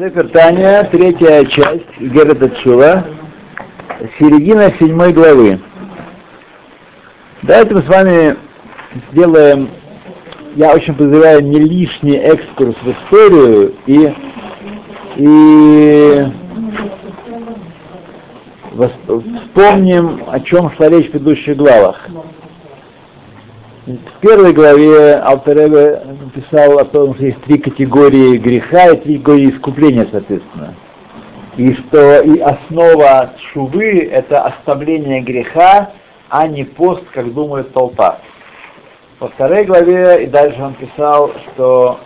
Сефер Таня, третья часть Герета Чула, середина седьмой главы. Давайте мы с вами сделаем, я очень подозреваю, не лишний экскурс в историю и, и вспомним, о чем шла речь в предыдущих главах. В первой главе Алтеребе написал о том, что есть три категории греха и три категории искупления, соответственно. И что и основа шувы — это оставление греха, а не пост, как думает толпа. Во второй главе и дальше он писал, что...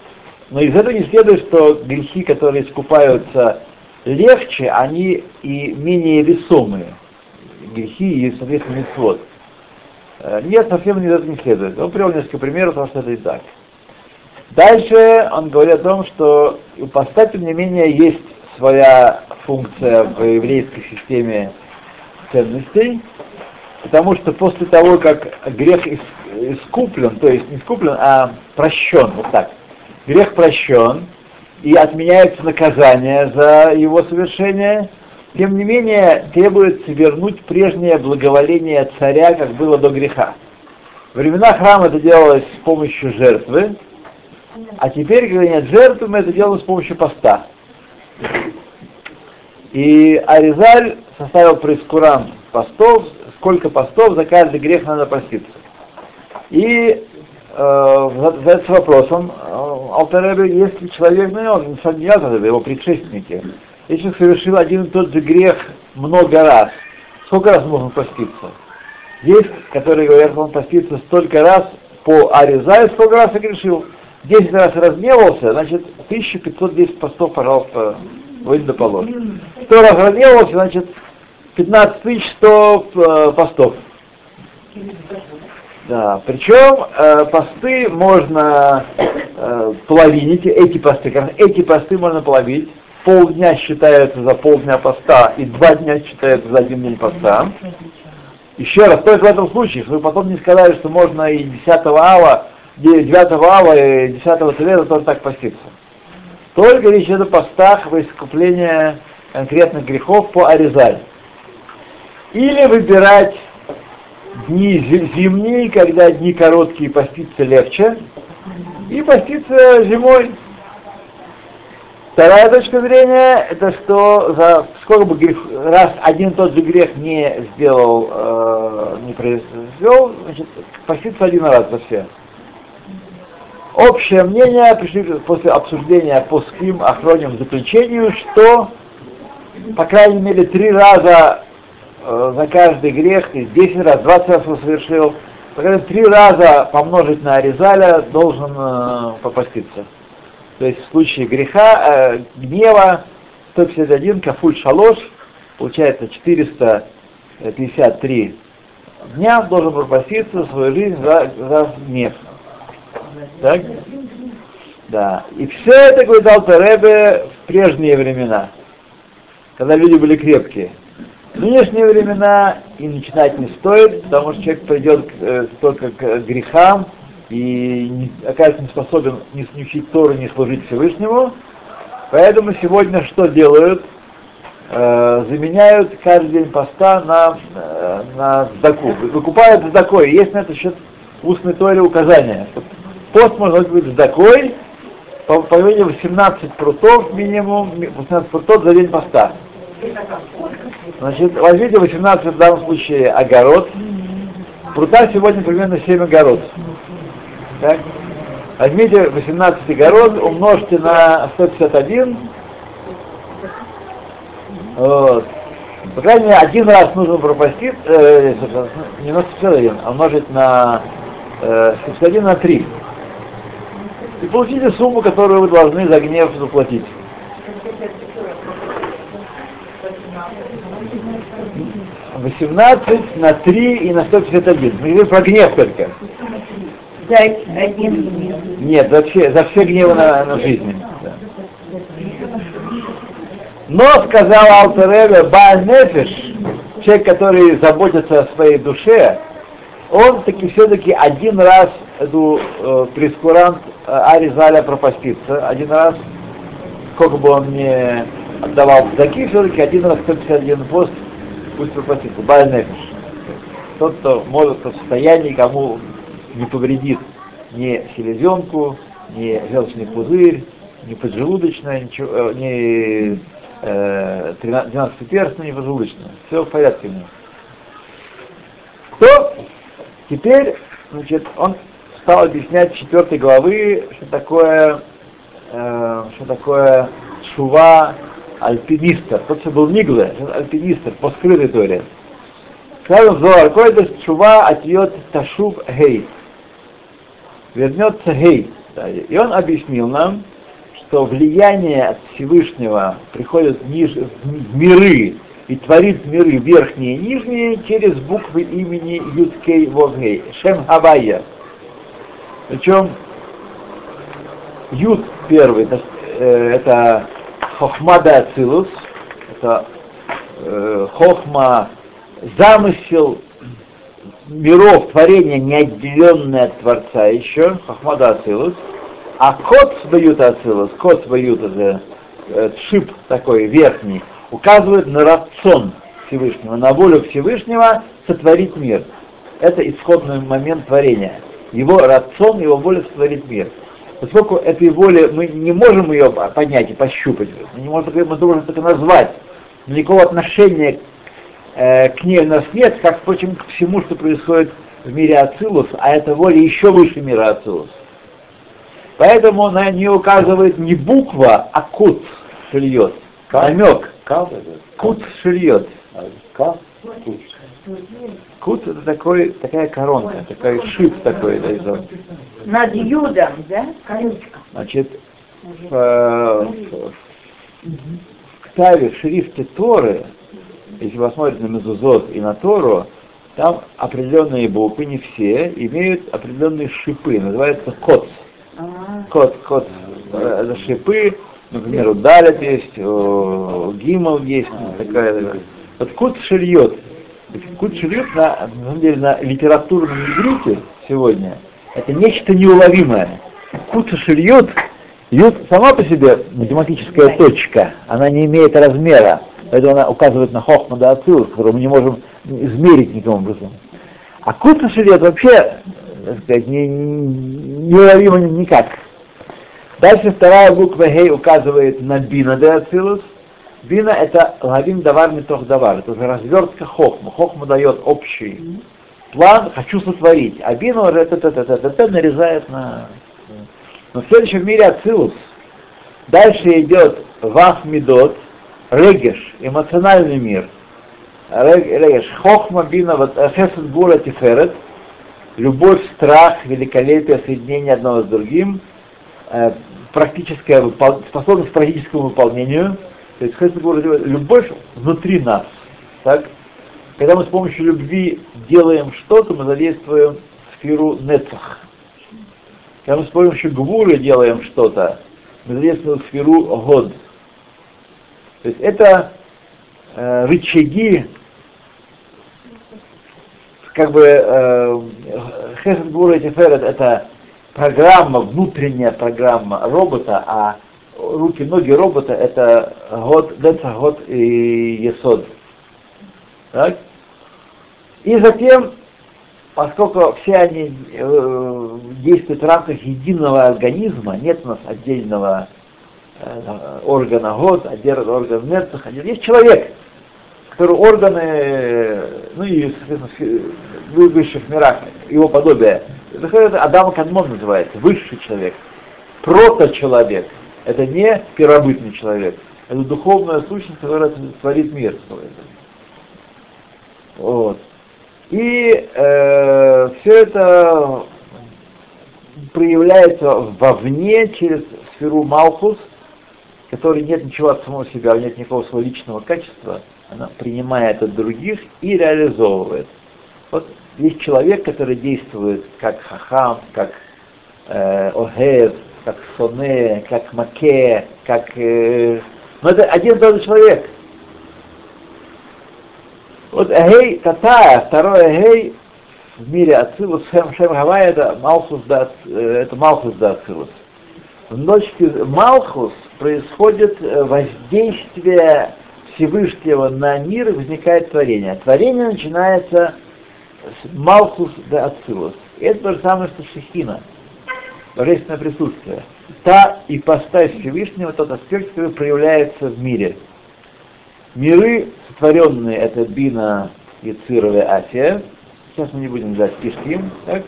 Но из этого не следует, что грехи, которые искупаются легче, они и менее весомые. Грехи и, соответственно, митцвот. Э, нет, совсем не это не следует. Он привел несколько примеров, потому что это и так. Дальше он говорит о том, что у поста, тем не менее, есть своя функция в еврейской системе ценностей, потому что после того, как грех искуплен, то есть не искуплен, а прощен, вот так, грех прощен, и отменяется наказание за его совершение, тем не менее, требуется вернуть прежнее благоволение царя, как было до греха. В времена храма это делалось с помощью жертвы, а теперь, когда нет жертвы, мы это делаем с помощью поста. И Аризаль составил прескурант постов, сколько постов за каждый грех надо поститься. И э, задается вопросом, э, Алтаребе, если человек, ну, он не его предшественники, если совершил один и тот же грех много раз, сколько раз можно поститься? Есть, которые говорят, он постится столько раз по Аризаю, сколько раз согрешил. 10 раз разгневался, значит, 1510 постов, пожалуйста, выйдет до положения. 100 раз разгневался, значит, 15100 э, постов. Да, причем э, посты можно э, половинить, эти посты, эти посты можно половить, полдня считается за полдня поста и два дня считается за один день поста. Еще раз, только в этом случае, чтобы потом не сказали, что можно и 10 ава, 9 ава и 10 цвета тоже так поститься. Только речь идет о постах во искупление конкретных грехов по Аризаль. Или выбирать дни зимние, когда дни короткие, поститься легче, и поститься зимой, Вторая точка зрения, это что за сколько бы грех, раз один и тот же грех не сделал, э, не произвел, значит, поститься один раз за все. Общее мнение, пришли после обсуждения по ским охроним заключению, что, по крайней мере, три раза э, за каждый грех, и 10 раз, 20 раз он совершил, по крайней мере, три раза помножить на Аризаля должен э, попаститься. То есть в случае греха, э, гнева, 151 кафуль шалош, получается 453 дня должен пропаститься свою жизнь за, за гнев. Так? Да. И все это, говорит Алтаребе, в прежние времена, когда люди были крепкие. В нынешние времена и начинать не стоит, потому что человек придет э, только к грехам, и не, окажется не способен ни, учить Тору, ни служить Всевышнему. Поэтому сегодня что делают? Э, заменяют каждый день поста на, э, на сдаку. Выкупают сдакой. Есть на это счет в устной Торе указания. Пост может быть сдакой, по, по 18 прутов минимум, 18 прутов за день поста. Значит, возьмите 18 в данном случае огород. Прута сегодня примерно 7 огород. Так? Возьмите 18 огород, умножьте на 151. Вот. По крайней мере, один раз нужно пропустить, э, не на 151, а умножить на э, 151 на 3. И получите сумму, которую вы должны за гнев заплатить. Восемнадцать на три и на сто пятьдесят один. Мы говорим про гнев только. За один гнев? Нет, за все, за все гневы на, на жизни. Да. Но, сказал Алтереве, Баальнефиш, человек, который заботится о своей душе, он таки все-таки один раз эту э, прескурант э, Аризаля пропастится, один раз, сколько бы он мне отдавал такие, все-таки один раз 151 пост пусть попросит. Бальнефиш. Тот, кто может в состоянии, кому не повредит ни селезенку, ни желчный пузырь, ни поджелудочная, ничего, э, ни э, 12 перстня, ни поджелудочная. Все в порядке у него. То теперь, значит, он стал объяснять четвертой главы, что такое, э, что такое шува альпинистер. Тот, что был Нигле, альпинистер по скрытой торе. Сказал Зоар, какой-то шува отъет ташув гей. Вернется гей. И он объяснил нам, что влияние от Всевышнего приходит в, ниж... в миры и творит миры верхние и нижние через буквы имени Юткей Вовгей, Шем Хавайя. Причем Ют первый, это, э, это Хохмада Ацилус, это э, Хохма, замысел миров творения, неотделенное от Творца еще, Хохмада Ацилус, а кот свою Ацилус, кот свою это э, шип такой верхний, указывает на рацион Всевышнего, на волю Всевышнего сотворить мир. Это исходный момент творения. Его рацион, его воля сотворить мир. Поскольку этой воли мы не можем ее понять и пощупать, мы не можем, мы можем только назвать, никакого отношения э, к ней у нас нет, как, впрочем, к всему, что происходит в мире Ацилус, а это воля еще выше мира Ацилус. Поэтому на нее указывает не буква, а кут шильет, намек. Кут шильет. Кут это такой, такая коронка, такой шип такой. Да. Над юдом, да? Колючка. Значит, в, в, в ктаве, в шрифте Торы, если вы посмотрите на Мезузот и на Тору, там определенные буквы, не все, имеют определенные шипы, называется кот. Кот, кот, это шипы, например, у Далят есть, у Гимал есть, такая, вот кут шильет, Кут шрифт на, на самом деле на литературном иврите сегодня. Это нечто неуловимое. Кут шильет, ют сама по себе математическая точка, она не имеет размера, поэтому она указывает на хохма да ацилус, которую мы не можем измерить никаким образом. А кут шильет вообще, так сказать, не, неуловимо никак. Дальше вторая буква Гей указывает на бина де ацилус, Бина это лавим давар митох давар, это уже развертка хохма. Хохма дает общий план, хочу сотворить, а бина уже это, это, это, это, это нарезает на... Но в следующем мире Ацилус. Дальше идет Вах Мидот, Регеш, эмоциональный мир. Регеш, Хохма, Бина, Хесед, Бура, Тиферет, любовь, страх, великолепие, соединение одного с другим, практическая способность к практическому выполнению, то есть Хесед любовь внутри нас. Так? Когда мы с помощью любви делаем что-то, мы задействуем сферу Нецах. Когда мы с помощью Гвуры делаем что-то, мы задействуем сферу Год. То есть это э, рычаги, как бы э, Хесед Гвура и Теферет это программа, внутренняя программа робота, а руки, ноги робота это год, деца, год и есод. Так? И затем, поскольку все они э, действуют в рамках единого организма, нет у нас отдельного э, органа год, отдельного органа нецах, есть человек, который органы, ну и, соответственно, в высших мирах, его подобие, это Адам Кадмон называется, высший человек, прото-человек, это не первобытный человек, это духовная сущность, которая творит мир. Вот. И э, все это проявляется вовне через сферу Малхус, которой нет ничего от самого себя, нет никакого своего личного качества, она принимает от других и реализовывает. Вот есть человек, который действует как хахам, как э, огев, как соне, как маке, как... Э, но это один и тот же человек. Вот Эгей Татая, второй Эгей в мире Ацилус, Шем, Шем Гавай, это Малхус да, э, это Малхус да Ацилус. В ночке Малхус происходит э, воздействие Всевышнего на мир и возникает творение. Творение начинается с Малхус де Ацилус. Это то же самое, что Шехина, божественное присутствие. Та и ипостась Всевышнего, тот аспект, который проявляется в мире. Миры, сотворенные, это Бина, Яцирова и Асия. Сейчас мы не будем знать Кишким, так?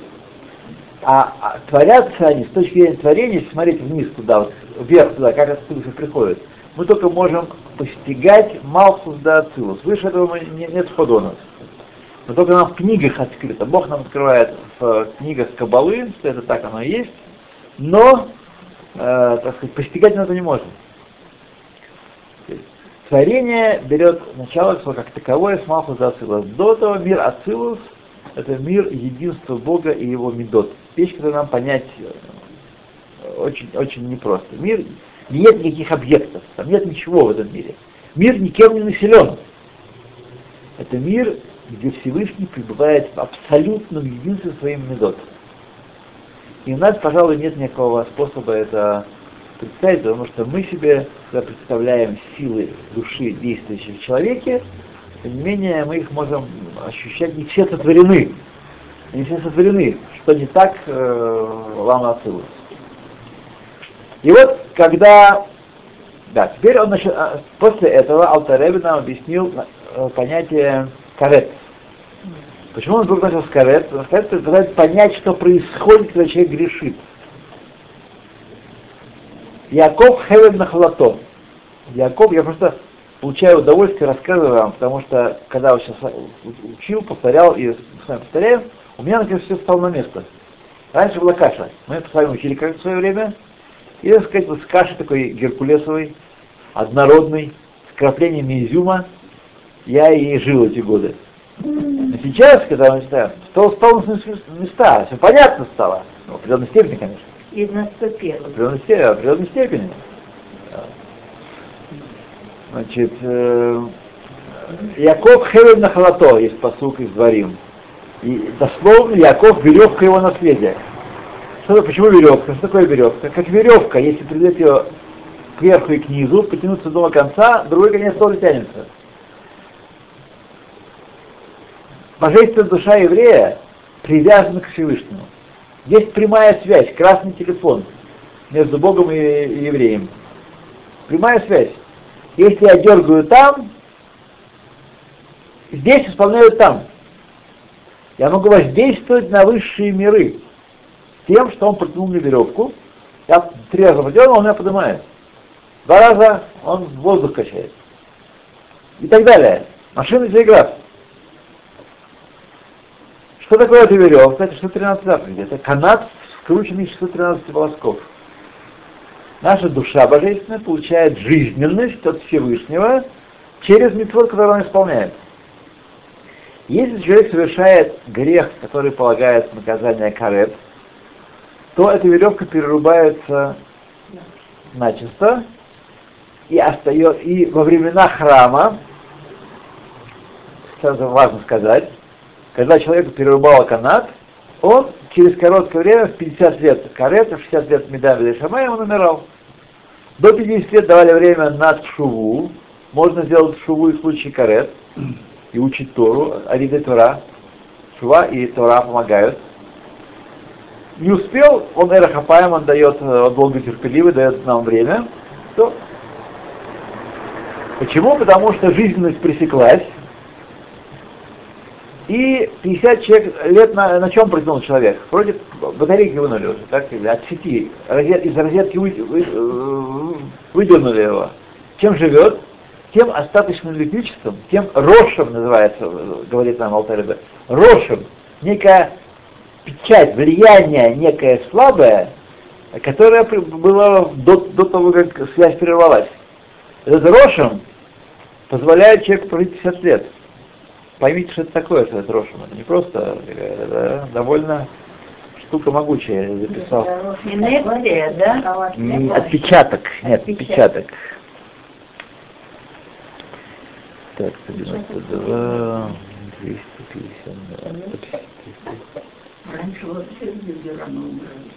А, а творятся они с точки зрения творения, если смотреть вниз туда, вот, вверх туда, как отсюда приходит, мы только можем постигать Малхус да Ацилус. Выше этого мы, не, нет входа у нас. Но только нам в книгах открыто. Бог нам открывает в книгах Кабалы, что это так оно и есть, но, э, так сказать, постигать мы это не можем. Творение берет начало как таковое с Малхус да Ацилус. До этого мир Ацилус — это мир единства Бога и его медот. Вещь, которую нам понять э, очень, очень непросто. Мир нет никаких объектов, там нет ничего в этом мире. Мир никем не населен. Это мир, где Всевышний пребывает в абсолютном единстве своим медот. И у нас, пожалуй, нет никакого способа это представить, потому что мы себе представляем силы души, действующие в человеке, тем не менее мы их можем ощущать, не все сотворены. Не все сотворены, что не так э, Лама Ацилус. И вот когда, да, теперь он начал, а, после этого Алтареби нам объяснил э, понятие карет. Почему он вдруг начал с карет? Это пытается понять, что происходит, когда человек грешит. Яков Хевен Нахлато. Яков, я просто получаю удовольствие, рассказываю вам, потому что когда я сейчас учил, повторял и с вами повторяем, у меня наконец все стало на место. Раньше была каша. Мы с вами учили как в свое время, и, так сказать, вот с кашей такой геркулесовой, однородной, с краплениями изюма, я и жил эти годы. Но сейчас, когда мы читаем, стало, стало на места, все понятно стало, ну, в определенной степени, конечно. И наступило. В определенной степени. В определенной степени. Значит, э, Яков Хевен Нахалато, есть посук из Дворим. И дословно Яков веревка его наследия. Что, почему веревка? Что такое веревка? Как веревка, если придать ее кверху и к низу, потянуться до конца, другой конец тоже тянется. Божественная душа еврея привязана к Всевышнему. Есть прямая связь, красный телефон между Богом и, евреем. Прямая связь. Если я дергаю там, здесь исполняют там. Я могу воздействовать на высшие миры тем, что он протянул мне веревку, я три раза подергал, он меня поднимает. Два раза он воздух качает. И так далее. Машина телеграф. Что такое эта веревка? Это 613 заповедей. Это канат, скрученный из 613 волосков. Наша душа божественная получает жизненность от Всевышнего через митцвот, который он исполняет. Если человек совершает грех, который полагает наказание карет, то эта веревка перерубается начисто и остается, и во времена храма, это важно сказать, когда человеку перерубало канат, он через короткое время, в 50 лет карета, в 60 лет медали Шамая, он умирал. До 50 лет давали время на шуву, можно сделать шуву и в случае карет, и учить Тору, Ариде Тора. Шува и Тора помогают не успел, он Эрахапаем, он дает, он э, долго терпеливый, дает нам время, то Почему? Потому что жизненность пресеклась, и 50 человек, лет на, на чем протянул человек? Вроде батарейки вынули уже, так, или от сети, розет, из розетки вы, вы, э, выдернули его. Чем живет? Тем остаточным электричеством, тем рошем называется, говорит нам Алтаребе. Рошем, некая печать, влияние некое слабое, которое было до, до того, как связь прервалась. Этот рошем позволяет человеку прожить 50 лет. Поймите, что это такое, что это рошем. Это не просто, это довольно штука могучая, я записал. Инерция, да? Отпечаток, нет, отпечаток. Так, 92, 250, Раньше вообще люди рано умирали.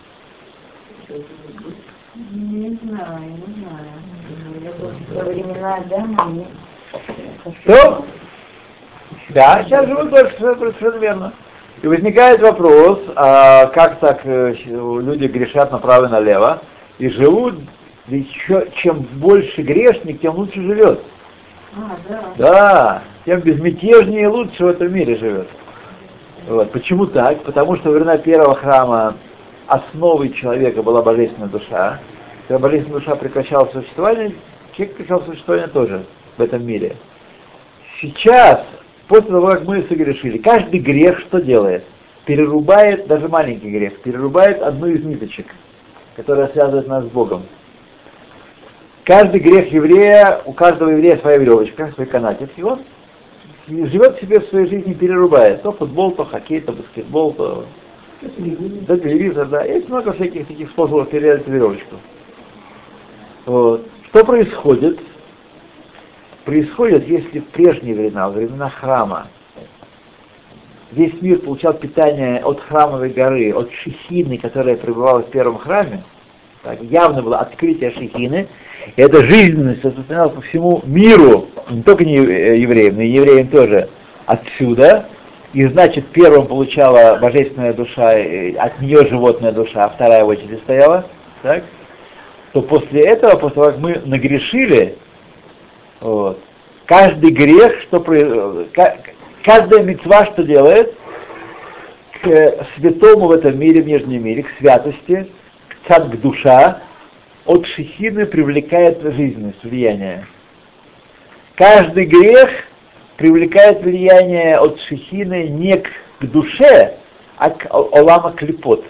Не знаю, не знаю. Я думаю, Во времена Адама нет. Что? Да, сейчас живут дольше, совершенно верно. И возникает вопрос, а как так э, люди грешат направо и налево, и живут, ведь чем больше грешник, тем лучше живет. А, да. Да, тем безмятежнее и лучше в этом мире живет. Вот. Почему так? Потому что во времена первого храма основой человека была божественная душа. Когда божественная душа прекращала существование, человек прекращал существование тоже в этом мире. Сейчас, после того, как мы согрешили, каждый грех что делает? Перерубает, даже маленький грех, перерубает одну из ниточек, которая связывает нас с Богом. Каждый грех еврея, у каждого еврея своя веревочка, свой канатик, и он живет себе в своей жизни, перерубает. То футбол, то хоккей, то баскетбол, то да, телевизор, да. Есть много всяких таких способов перерезать веревочку. Вот. Что происходит? Происходит, если в прежние времена, во времена храма, весь мир получал питание от храмовой горы, от шехины, которая пребывала в первом храме, так, явно было открытие шехины, и эта жизненность распространялась по всему миру, не только не евреям, но и евреям тоже, отсюда, и значит первым получала божественная душа, от нее животная душа, а вторая в очереди стояла, так, то после этого, после того, как мы нагрешили, вот, каждый грех, что каждая мецва, что делает, к святому в этом мире, в нижнем мире, к святости, к цад, к душа, от шехины привлекает жизненность, влияние. Каждый грех привлекает влияние от шехины не к, к душе, а к олама клепот.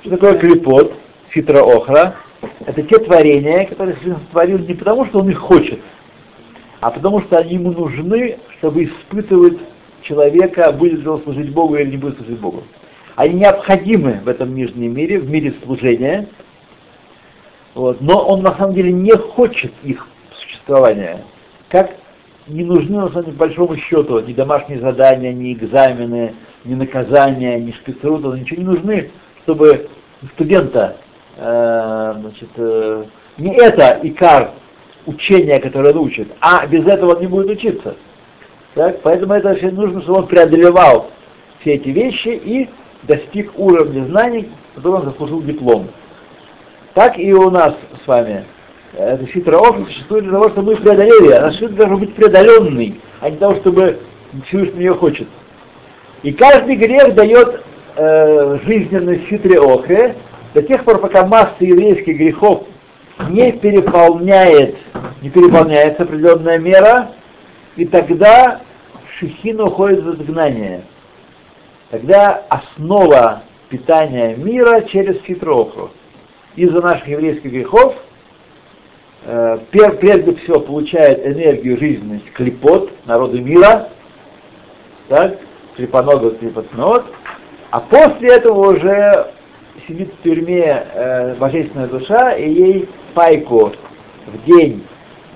Что такое клепот? Фитра охра. Это те творения, которые Всевышний творил не потому, что он их хочет, а потому что они ему нужны, чтобы испытывать человека, будет ли он служить Богу или не будет служить Богу. Они необходимы в этом нижнем мире, в мире служения, вот, но он на самом деле не хочет их существования. Как не нужны, на самом деле, большому счету, ни домашние задания, ни экзамены, ни наказания, ни спецруты, ничего не нужны, чтобы студента, э, значит, э, не это икар учения, которое он учит, а без этого он не будет учиться. Так? Поэтому это все нужно, чтобы он преодолевал все эти вещи и достиг уровня знаний, который он заслужил диплом. Так и у нас с вами. Это хитрый опыт существует для того, чтобы мы преодолели. Она должна быть преодоленной, а не того, чтобы Всевышний ее хочет. И каждый грех дает э, жизненность хитрой охре до тех пор, пока масса еврейских грехов не переполняет, не переполняется определенная мера, и тогда шехина уходит в изгнание. Тогда основа питания мира через хитроху. Из-за наших еврейских грехов э, прежде всего получает энергию жизненность клепот, народы мира, так, клепоногов, клепотнот, а после этого уже сидит в тюрьме э, божественная душа, и ей пайку в день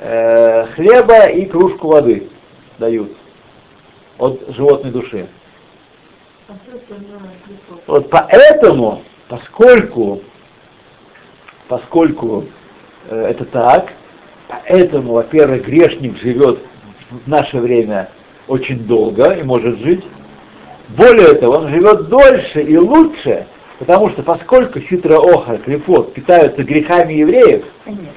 э, хлеба и кружку воды дают от животной души. Вот поэтому, поскольку, поскольку э, это так, поэтому, во-первых, грешник живет в наше время очень долго и может жить. Более того, он живет дольше и лучше, потому что поскольку хитрая охра, клепот питаются грехами евреев, Конечно.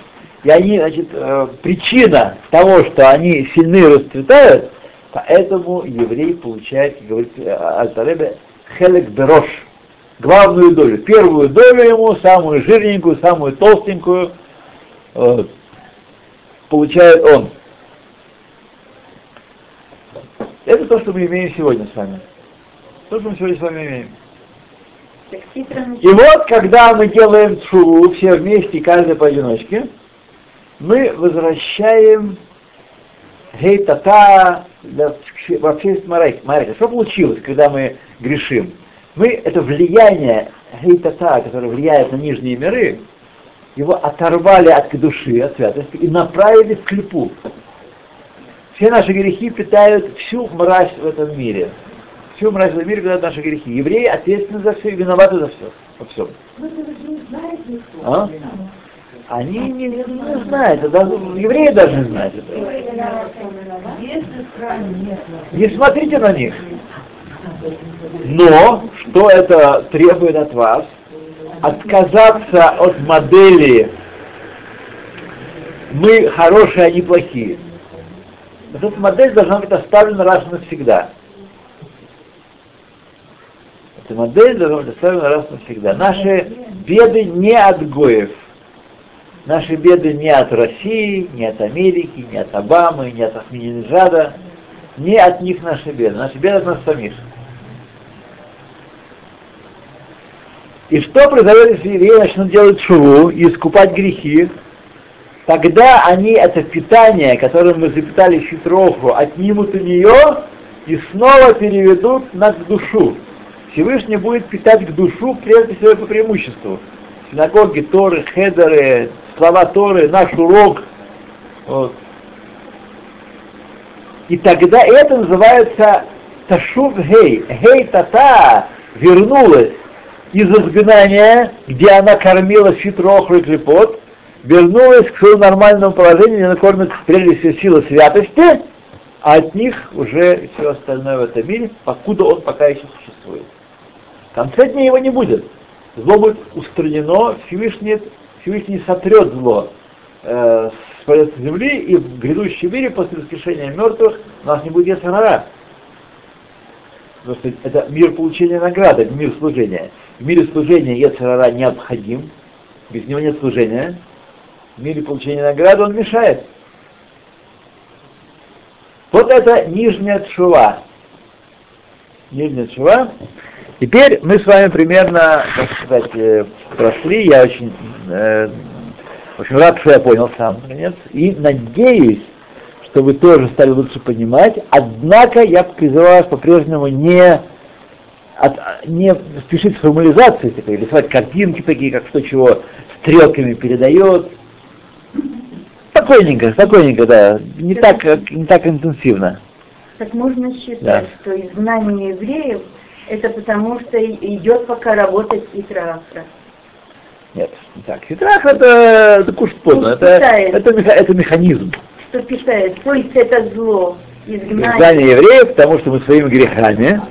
и они, значит, э, причина того, что они сильны расцветают, Поэтому еврей получает, говорит э, Альтаребе, хелек берош, главную долю. Первую долю ему, самую жирненькую, самую толстенькую, вот, получает он. Это то, что мы имеем сегодня с вами. То, что мы сегодня с вами имеем. И вот, когда мы делаем шуву все вместе, каждый поодиночке, мы возвращаем гейтата вообще Марайка. Что получилось, когда мы грешим? Мы это влияние гейтата, которое влияет на нижние миры, его оторвали от души, от святости и направили в клепу. Все наши грехи питают всю мразь в этом мире. В чем разница в мире, когда наши грехи? Евреи ответственны за все и виноваты за все. Во всем. А? Они не, не, знают, это евреи даже не знают этого. Не смотрите на них. Но, что это требует от вас? Отказаться от модели мы хорошие, они плохие. Вот эта модель должна быть оставлена раз и навсегда. Эта модель должна быть оставлена раз навсегда. Наши беды не от Гоев. Наши беды не от России, не от Америки, не от Обамы, не от Ахмединежада. Не от них наши беды. Наши беды от нас самих. И что произойдет, если евреи начнут делать шуву и искупать грехи? Тогда они это питание, которое мы запитали щитроху, отнимут у нее и снова переведут на душу. Всевышний будет питать к душу прежде всего по преимуществу. Синагоги, Торы, Хедеры, слова Торы, наш урок. Вот. И тогда это называется Ташув Гей. Гей Тата вернулась из изгнания, где она кормила щитроху и клепот, вернулась к своему нормальному положению, она кормит прежде всего силы святости, а от них уже все остальное в этом мире, покуда он пока еще существует. В конце дня его не будет. Зло будет устранено, Всевышний, Всевышний сотрет зло э, с поверхности земли, и в грядущем мире после воскрешения мертвых у нас не будет ясарара. Потому что это мир получения награды, это мир служения. В мире служения ясарара необходим, без него нет служения. В мире получения награды он мешает. Вот это нижняя чува. Нижняя чува. Теперь мы с вами примерно, как сказать, э, прошли. Я очень, э, общем, рад, что я понял сам, наконец. И надеюсь, что вы тоже стали лучше понимать. Однако я призываю вас по-прежнему не, от, не спешить с формализацией, типа, рисовать картинки такие, как что чего стрелками передает. Спокойненько, спокойненько, да. Не так, не так интенсивно. Так можно считать, да. что изгнание евреев это потому, что идет пока работать Итраахра. Нет, не так. Хитрах это, это кушать поздно, это, это, это, это механизм. Что питает, то есть это зло, изгнание. Изгнание евреев, потому что мы своими грехами,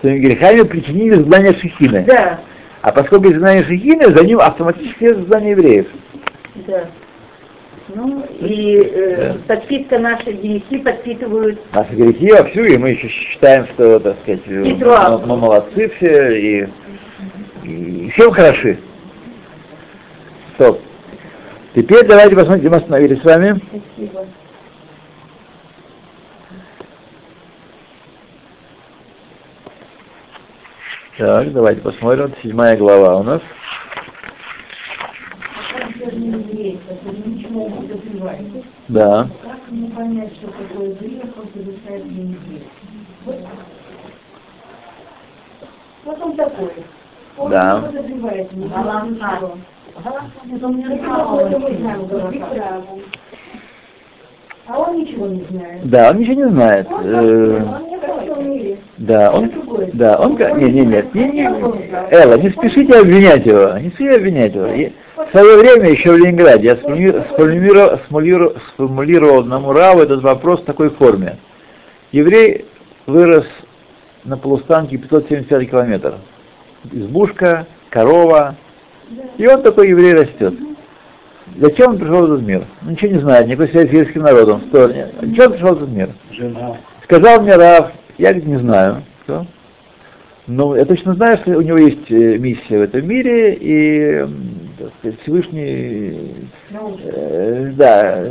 своими грехами причинили изгнание Шехины. Да. А поскольку изгнание Шехины, за ним автоматически изгнание евреев. Да. Ну, и э, да. подпитка наши грехи подпитывают... Наши грехи вовсю, и мы еще считаем, что, так сказать, мы, мы молодцы все, и, и всем хороши. Стоп. Теперь давайте посмотрим, где мы остановились с вами. Спасибо. Так, давайте посмотрим. Седьмая глава у нас ничего не добиваетесь. Да. Как мне понять, что такое грех, он совершает для людей? Вот он такой. Он да. не добивает ничего. А он ничего не знает. Да, он ничего не знает. Он, э, он да, он, да, он, не, не, нет, не, не, Элла, не спешите обвинять его, не спешите обвинять его. В свое время, еще в Ленинграде, я сформулировал, сформулировал, сформулировал на Мураву этот вопрос в такой форме. Еврей вырос на полустанке 575 километров. Избушка, корова, и он такой еврей растет. Зачем он пришел в этот мир? ничего не знает, никакой связи с еврейским народом. Зачем он пришел в этот мир? Жена. Сказал мне Раф, я не знаю. Что? Но я точно знаю, что у него есть э, миссия в этом мире, и сказать, Всевышний э, да,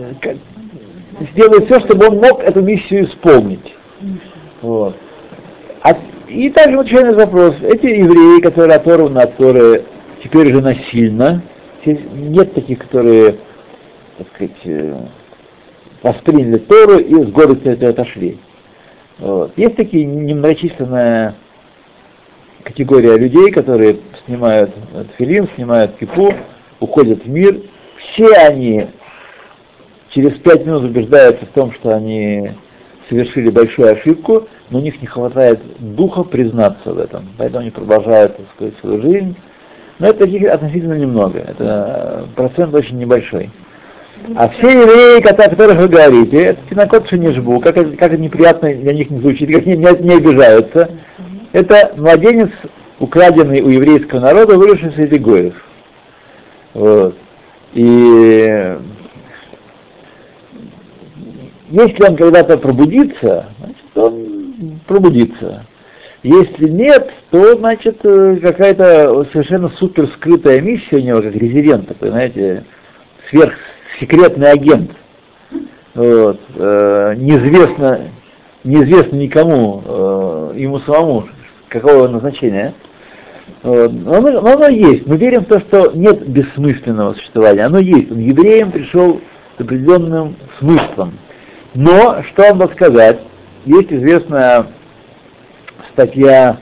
сделает все, чтобы он мог эту миссию исполнить. Вот. А, и также отвечаю на вопрос. Эти евреи, которые оторваны от Торы теперь же насильно, нет таких, которые, так сказать, э, восприняли Тору и с гордостью отошли. Вот. Есть такие немногочисленная категория людей, которые снимают филин, снимают кипу, уходят в мир. Все они через пять минут убеждаются в том, что они совершили большую ошибку, но у них не хватает духа признаться в этом. Поэтому они продолжают, так сказать, свою жизнь. Но это таких относительно немного. Это процент очень небольшой. А все евреи, о которых вы говорите, это тинокот шенежбу, как, как неприятно для них не звучит, как они не, не обижаются. Это младенец, украденный у еврейского народа, выросший среди гоев. Вот. И если он когда-то пробудится, значит, он пробудится. Если нет, то, значит, э, какая-то совершенно супер скрытая миссия у него, как резидент такой, знаете, сверхсекретный агент. Вот, э, неизвестно, неизвестно никому, э, ему самому, какого назначения. Вот. Но, оно, но оно есть. Мы верим в то, что нет бессмысленного существования. Оно есть. Он евреям пришел с определенным смыслом. Но, что вам сказать, есть известная статья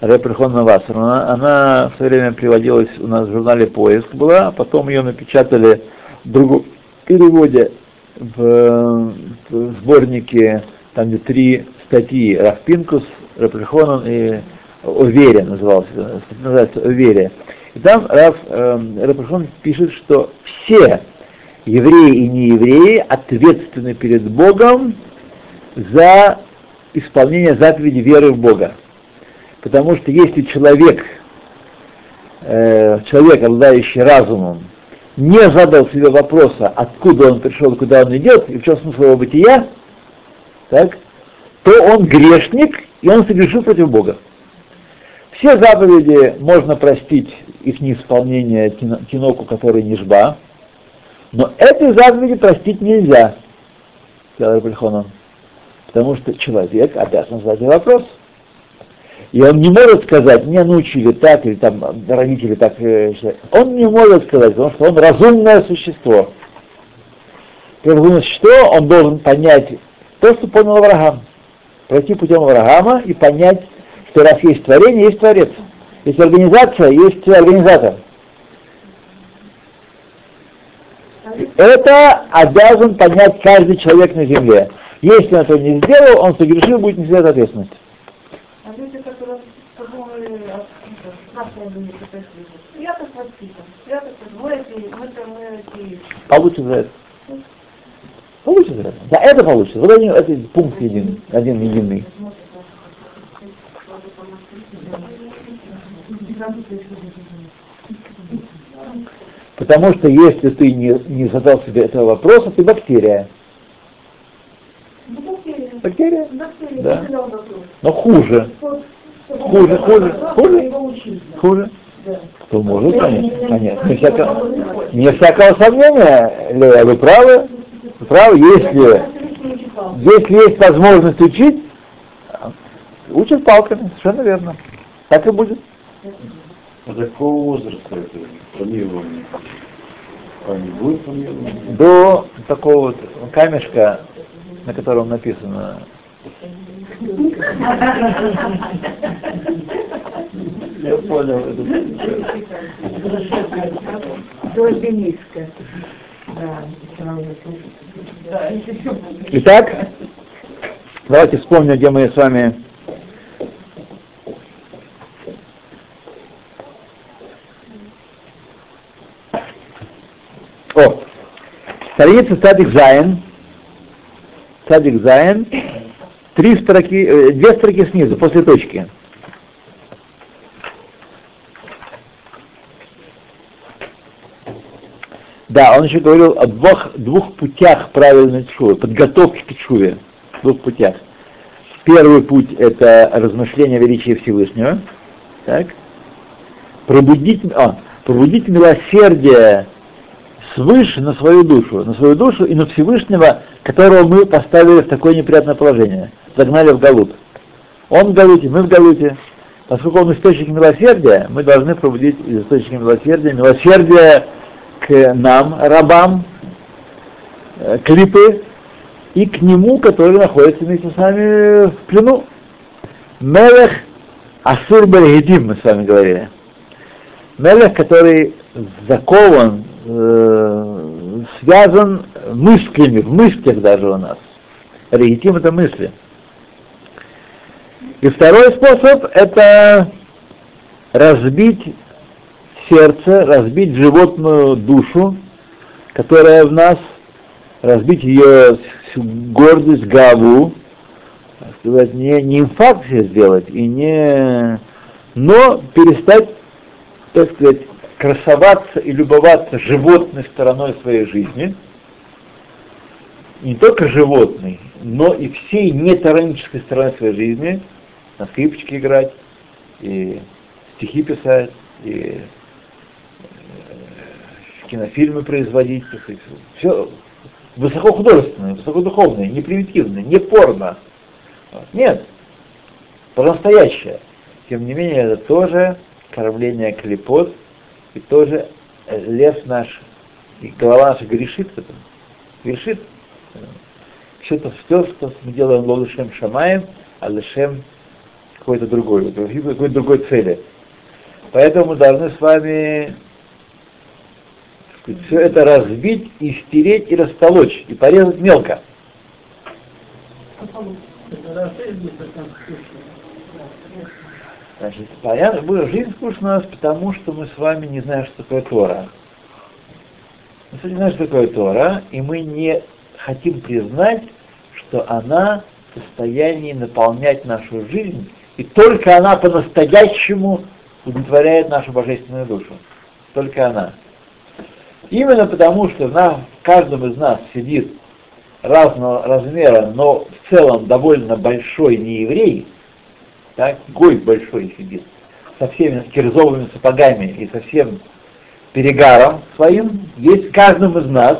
Реприхона Вассермана, она в свое время приводилась у нас в журнале «Поиск» была, потом ее напечатали в другом переводе в, в сборнике, там где три статьи, Рафпинкус, Реприхонан и о вере назывался, называется о вере. И там Раф, э, пишет, что все евреи и неевреи ответственны перед Богом за исполнение заповеди веры в Бога. Потому что если человек, э, человек, обладающий разумом, не задал себе вопроса, откуда он пришел, куда он идет, и в чем смысл его бытия, так, то он грешник, и он согрешил против Бога. Все заповеди можно простить их неисполнение киноку, который не жба, но этой заповеди простить нельзя, сказал Бельхонон, потому что человек обязан задать вопрос. И он не может сказать, меня научили так, или там родители так. Он не может сказать, потому что он разумное существо. Как разумное существо, он должен понять то, что понял Авраам. Пройти путем Авраама и понять, что раз есть творение, есть Творец. Есть организация, есть организатор. Это обязан понять каждый человек на земле. Если он этого не сделал, он согрешил, будет нести ответственность. А люди, которые подумали, спрашивали, я так воспитан, я так мы эти, мы мы эти... За это. Получит за это. Да, это получится. Вот один, это пункт един, один единый. Потому что если ты не, не задал себе этого вопроса, ты бактерия. Бактерия? Да. Но хуже. Хуже, хуже, хуже, хуже. Кто может, конечно, конечно. Не всякого, не всякого сомнения, Лея, вы правы, правы, если, если есть возможность учить, учат палками, совершенно верно. Так и будет. А до какого возраста это планирование? А не будет планирования? До такого вот камешка, на котором написано Я понял. До обелиска. Итак, давайте вспомним, где мы с вами О, страница צדיק זיין, צדיק זיין, три строки, э, две строки снизу, после точки. Да, он еще говорил о двух, двух путях правильной тшувы, подготовки к тшуве, двух путях. Первый путь – это размышление величия Всевышнего, так? Пробудить, а, пробудить милосердие свыше на свою душу, на свою душу и на Всевышнего, которого мы поставили в такое неприятное положение, загнали в Галут. Он в Галуте, мы в Галуте. Поскольку он источник милосердия, мы должны пробудить из источника милосердия, милосердие к нам, рабам, э, клипы, и к нему, который находится вместе с нами в плену. Мелех Асур Баргидим, мы с вами говорили. Мелех, который закован, э, связан мыслями, в мыслях даже у нас. легитим это мысли. И второй способ — это разбить сердце, разбить животную душу, которая в нас, разбить ее гордость, гаву, сказать, не, не инфаркт сделать, и не, но перестать, так сказать, красоваться и любоваться животной стороной своей жизни, не только животной, но и всей нетаранической стороной своей жизни, на скрипочке играть, и стихи писать, и кинофильмы производить, все высокохудожественное, высокодуховное, не примитивное, не порно. Нет, по-настоящее. Тем не менее, это тоже кормление клепот, и тоже э, лес наш, и голова наша грешит в этом. Грешит. Все-то все, что мы делаем лодышем шамаем, а лишем какой-то другой, какой-то другой цели. Поэтому мы должны с вами все это разбить и стереть и растолочь, и порезать мелко. Значит, понятно, жизнь скучна потому что мы с вами не знаем, что такое Тора. Мы не знаем, что такое Тора, и мы не хотим признать, что она в состоянии наполнять нашу жизнь, и только она по-настоящему удовлетворяет нашу божественную душу. Только она. Именно потому, что на, каждом из нас сидит разного размера, но в целом довольно большой нееврей, так, гой большой сидит, со всеми кирзовыми сапогами и со всем перегаром своим, есть в каждом из нас,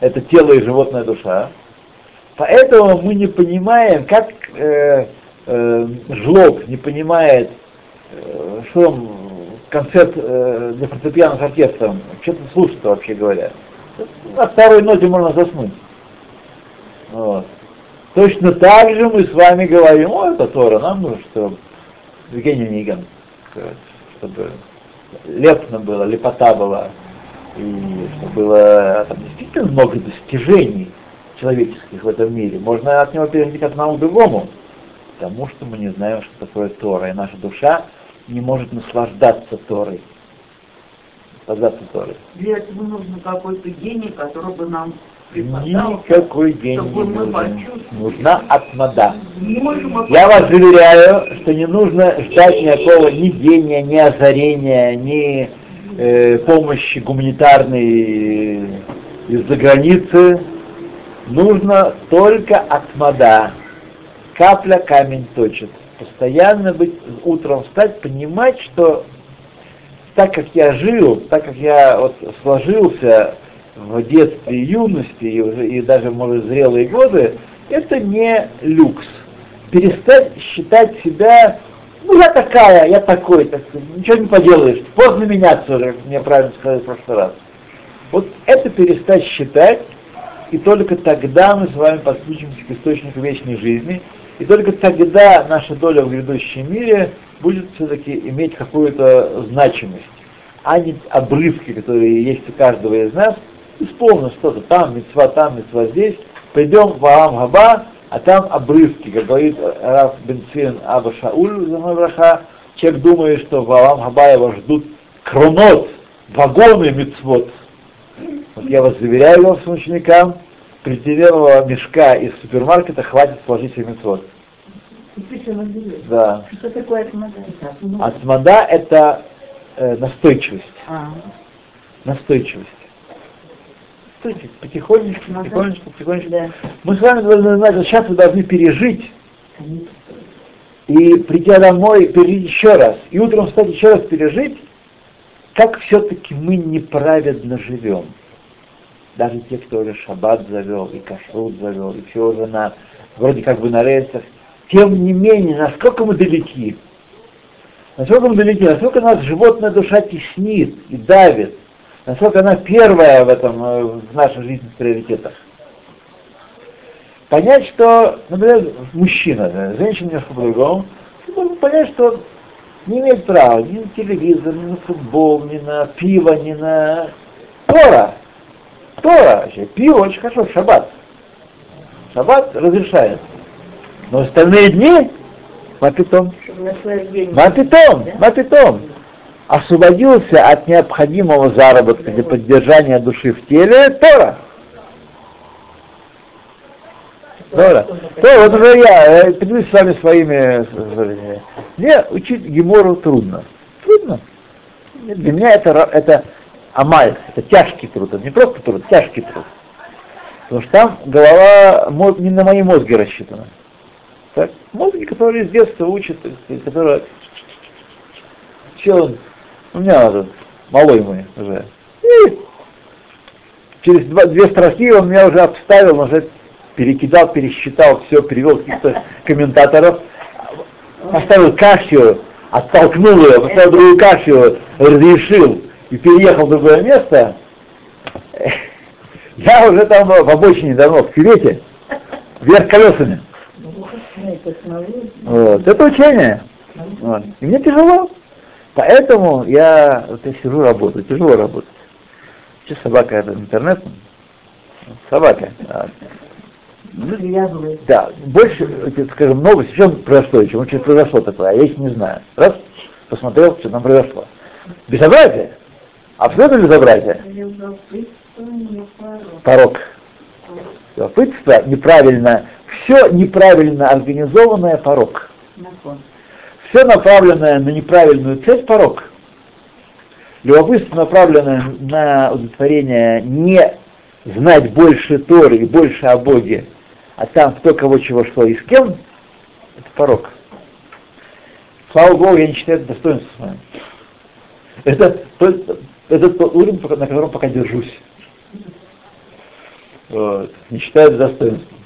это тело и животная душа, поэтому мы не понимаем, как э, э, жлоб не понимает, э, что он концерт э, для фортепиано с оркестром, что-то слушать вообще говоря. На второй ноте можно заснуть. Вот. Точно так же мы с вами говорим, о, это Тора, нам нужно, чтобы Евгений Ниган, чтобы лепно было, лепота была, и чтобы было там действительно много достижений человеческих в этом мире. Можно от него перейти к одному другому, потому что мы не знаем, что такое Тора, и наша душа не может наслаждаться Торой. Наслаждаться Торой. Для этого нужно какой-то гений, который бы нам Никакой гений не нужен. Нужна. Можем Я вас заверяю, что не нужно ждать никакого ни гения, ни озарения, ни э, помощи гуманитарной из-за границы. Нужно только атмада. Капля камень точит постоянно быть, утром встать, понимать, что так как я жил, так как я вот сложился в детстве юности, и, уже, и даже, может, зрелые годы, это не люкс. Перестать считать себя, ну, я такая, я такой, так ничего не поделаешь, поздно меняться уже, мне правильно сказать в прошлый раз. Вот это перестать считать, и только тогда мы с вами подключимся к источнику вечной жизни, и только тогда наша доля в грядущем мире будет все-таки иметь какую-то значимость, а не обрывки, которые есть у каждого из нас, исполним что-то там, мецва там, мецва здесь, придем в Алам Хаба, а там обрывки, как говорит Раф Бенцин Аба Шауль, браха, человек думает, что в Алам Хаба его ждут кронот, вагоны мецвод. Вот я вас заверяю своим ученикам, полиэтиленового мешка из супермаркета хватит положить себе мецвод. Да. Что такое атмада? Атмада это э, настойчивость. А. Настойчивость. Настойчивость. Потихонечку, потихонечку, потихонечку. Да. Мы с вами должны знать, что сейчас вы должны пережить и придя домой, пережить еще раз. И утром встать еще раз пережить, как все-таки мы неправедно живем. Даже те, кто уже шаббат завел, и кашрут завел, и все уже на, вроде как бы на рельсах. Тем не менее, насколько мы далеки, насколько мы далеки, насколько нас животная душа теснит и давит, насколько она первая в этом, э, в нашей жизненных приоритетах. Понять, что, например, мужчина, да, женщина немножко по-другому, понять, что не имеет права ни на телевизор, ни на футбол, ни на пиво, ни на Тора. Тора вообще. Пиво очень хорошо в шаббат. Шаббат разрешается. Но остальные дни Мапитом. Мапитом, Мапитом. Освободился от необходимого заработка для поддержания души в теле Тора. Тора. То, вот уже я поделюсь с вами своими Мне учить Гемору трудно. Трудно. Для меня это, это амаль, это тяжкий труд, это не просто труд, тяжкий труд. Потому что там голова не на мои мозги рассчитана. Так? Мозги, которые с детства учат, которые... Че он? У меня этот, малой мой уже. И через два, две строки он меня уже обставил, уже перекидал, пересчитал, все, перевел каких-то комментаторов, поставил кашью, оттолкнул ее, поставил другую кашью, разрешил и переехал в другое место. Я уже там в обочине давно, в кювете, вверх колесами. Вот. Это учение. Вот. И мне тяжело. Поэтому я, вот я сижу, работаю, тяжело работать. Сейчас собака это интернет, собака. Ну, да, больше, скажем, новости, что произошло, чем что произошло такое, а я их не знаю. Раз, посмотрел, что там произошло. Безобразие. Абсолютно безобразие. Порог. Любопытство неправильно, все неправильно организованное порог. Все направленное на неправильную цель порог. Любопытство, направленное на удовлетворение не знать больше Торы и больше о Боге, а там кто кого чего что и с кем, это порог. Слава Богу, я не считаю это достоинством. Это, это, тот уровень, на котором пока держусь. Вот. Не считаю это достоинством.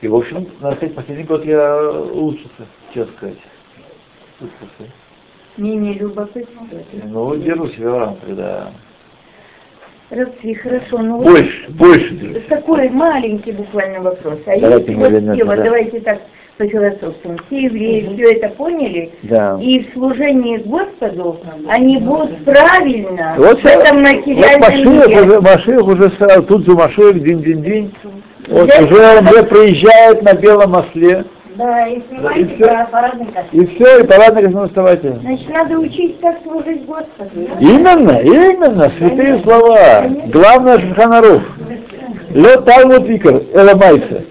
И, в общем, надо сказать, последний год я улучшился, честно сказать. Улучшился. Менее любопытно. Ну, держу себя в рамках, да. Равцви, хорошо, ну больше, вот больше. Такой маленький буквально вопрос. А давайте если вот да. давайте так по философскому, все евреи mm-hmm. все это поняли, да. и в служении Господу они будут правильно вот, в этом материальном вот мире. Уже, Машиах уже сразу, тут же Машиах, день-день-день, вот уже, уже приезжает на белом осле, да, и снимайте и все, парадный И все, и парадный костюм вставайте. Значит, надо учить, как служить Господу. Именно, именно, святые Конечно. слова. Главное Шаханарух. Ле Талмуд Викар, Эламайса.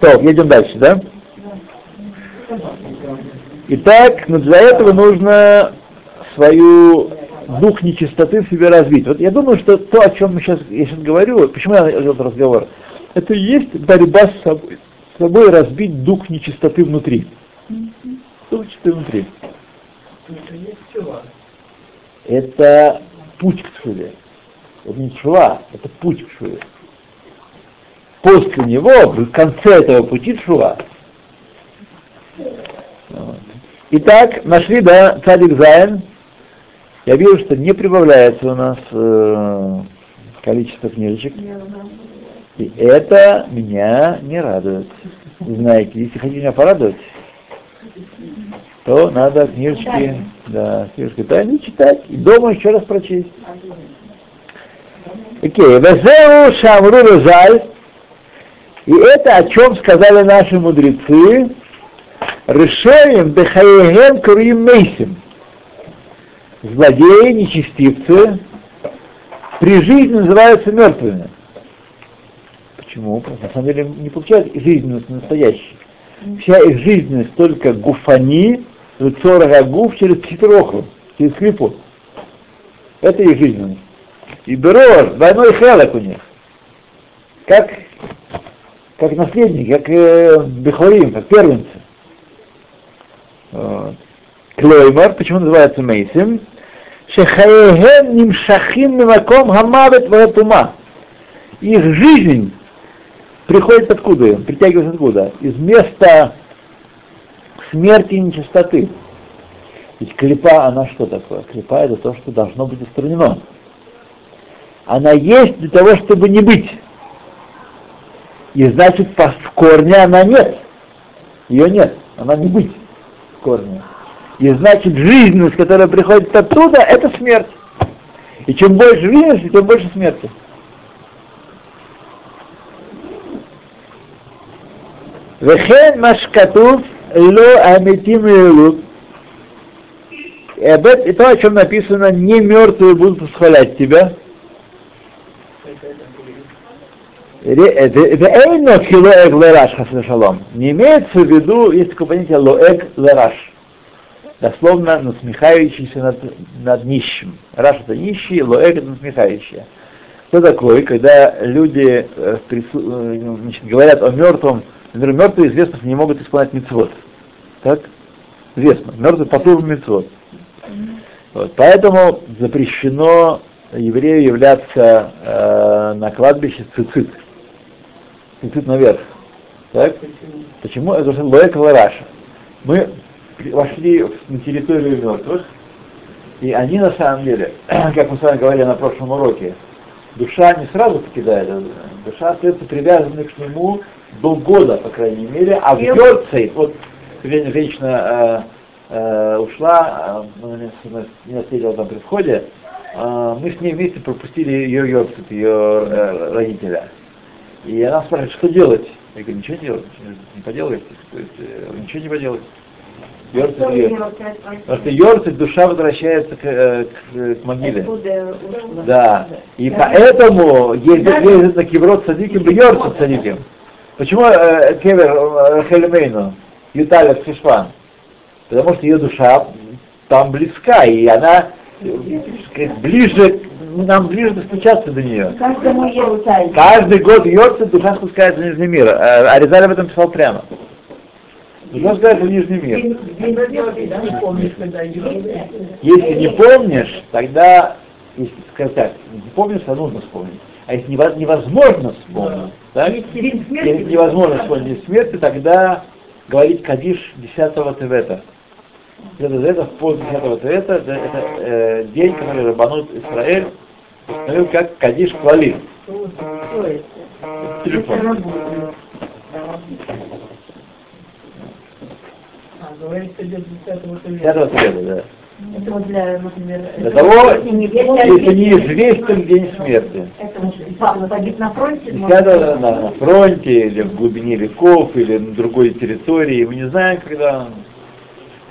То, едем дальше, да? Итак, но для этого нужно свою дух нечистоты в себе развить. Вот я думаю, что то, о чем мы сейчас, я сейчас говорю, почему я этот разговор, это и есть борьба с собой, с собой разбить дух нечистоты внутри. Дух нечистоты внутри. Это путь к шуве. Это не шува, это путь к шуве. После него, в конце этого пути шува. Итак, нашли, да, цадик Зайн. Я вижу, что не прибавляется у нас э, количество книжечек. И это меня не радует. Знаете, если хотите меня порадовать, то надо книжечки, да, книжки тайны читать и дома еще раз прочесть. Окей, Везеу Шамру Розаль, и это о чем сказали наши мудрецы, Решаем Бехаегем Куриим Мейсим. Злодеи, нечестивцы при жизни называются мертвыми. Почему? Потому что на самом деле не получают жизненность настоящей. Вся их жизненность только гуфани, гуф через пситроху, через клипу. Это их жизненность. И берешь двойной хелок у них. Как, как наследники, как э, бехорим, как первенцы. Вот. Клоймар, почему называется Мейсим? Шехаехем нимшахим мимаком хамавет ватума. Их жизнь приходит откуда? Притягивается откуда? Из места смерти и нечистоты. Ведь клепа, она что такое? Клепа это то, что должно быть устранено. Она есть для того, чтобы не быть. И значит, в корне она нет. Ее нет. Она не быть в корне. И значит, жизненность, которая приходит оттуда, это смерть. И чем больше жизненности, тем больше смерти. Вехен машкатув ло амитим. И то, о чем написано, не мертвые будут восхвалять тебя, Не имеется в виду, есть такое понятие лоэг лераш. Дословно насмехающийся над, над нищим. Раш это нищий, лоэг это насмехающий. Что такое, когда люди э, прису... Э, значит, говорят о мертвом, например, мертвые известно, не могут исполнять мецвод. Так? Известно. Мертвый потур мецвод. Вот. Поэтому запрещено еврею являться э, на кладбище цицит. Цицит наверх. Так? Почему? Это же лоек лараша. Мы вошли на территорию мертвых, и они на самом деле, как мы с вами говорили на прошлом уроке, душа не сразу покидает, душа остается привязанной к нему до года, по крайней мере, а в Йорцей, вот женщина э, э, ушла, э, меня встретила там при входе, э, мы с ней вместе пропустили ее Йорцет, ее э, родителя. И она спрашивает, что делать? Я говорю, ничего делать, не поделаешь, то есть, э, ничего не поделать. Йорцит, Потому что Йорцит, душа возвращается к, э, к, к могиле. Да. И поэтому ездят, ездят на Киброд садиким, Йорцит садиким. Почему э, Кевер э, Хельмейну, Юталя Фишван? Потому что ее душа там близка, и она ближе, нам ближе достучаться до нее. Каждый год Йорцит душа спускается в Нижний мир. А Аризаль об этом писал прямо. Нужно сказать в Нижний мир. Если не помнишь, тогда, если сказать так, не помнишь, то нужно вспомнить. А если невозможно вспомнить, так, если невозможно вспомнить смерти, тогда говорить Кадиш 10-го Тевета. Это, это в пост 10-го Тевета, это, это э, день, который Рабанут Израиль установил как Кадиш Квали. Телефон. говорится, идет 10 Пятого цвета, да. Это вот для, например, Для того, если неизвестен день смерти. Это Павла погиб на фронте? Десятого на, на фронте, или в глубине веков, или на другой территории, мы не знаем, когда он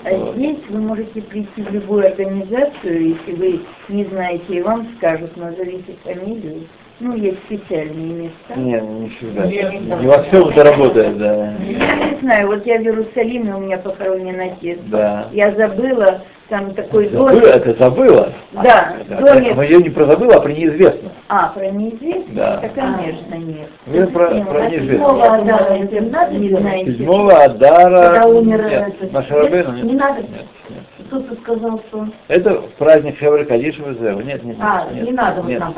а вот. здесь вы можете прийти в любую организацию, если вы не знаете, и вам скажут, назовите фамилию. Ну, есть специальные места. Нет, не всегда. Нет, не во всем это работает, да. Я не знаю, вот я в Иерусалиме, у меня похоронен отец. Да. Я забыла, там такой забыла, домик. Это забыла? Да, это, домик. Мы ее не про забыла, а про неизвестно. А, про неизвестно? Да. Это, конечно, нет. Мы про, про Седьмого неизвестно. Адара интернат, не знаете? Седьмого Адара... Когда умер Нет, этот- Машарабейну, Нет, нет. не надо. Нет, нет. Кто-то сказал, что... Это праздник Хевра Кадиша Нет, нет, нет. А, нет, не надо вот нет. нам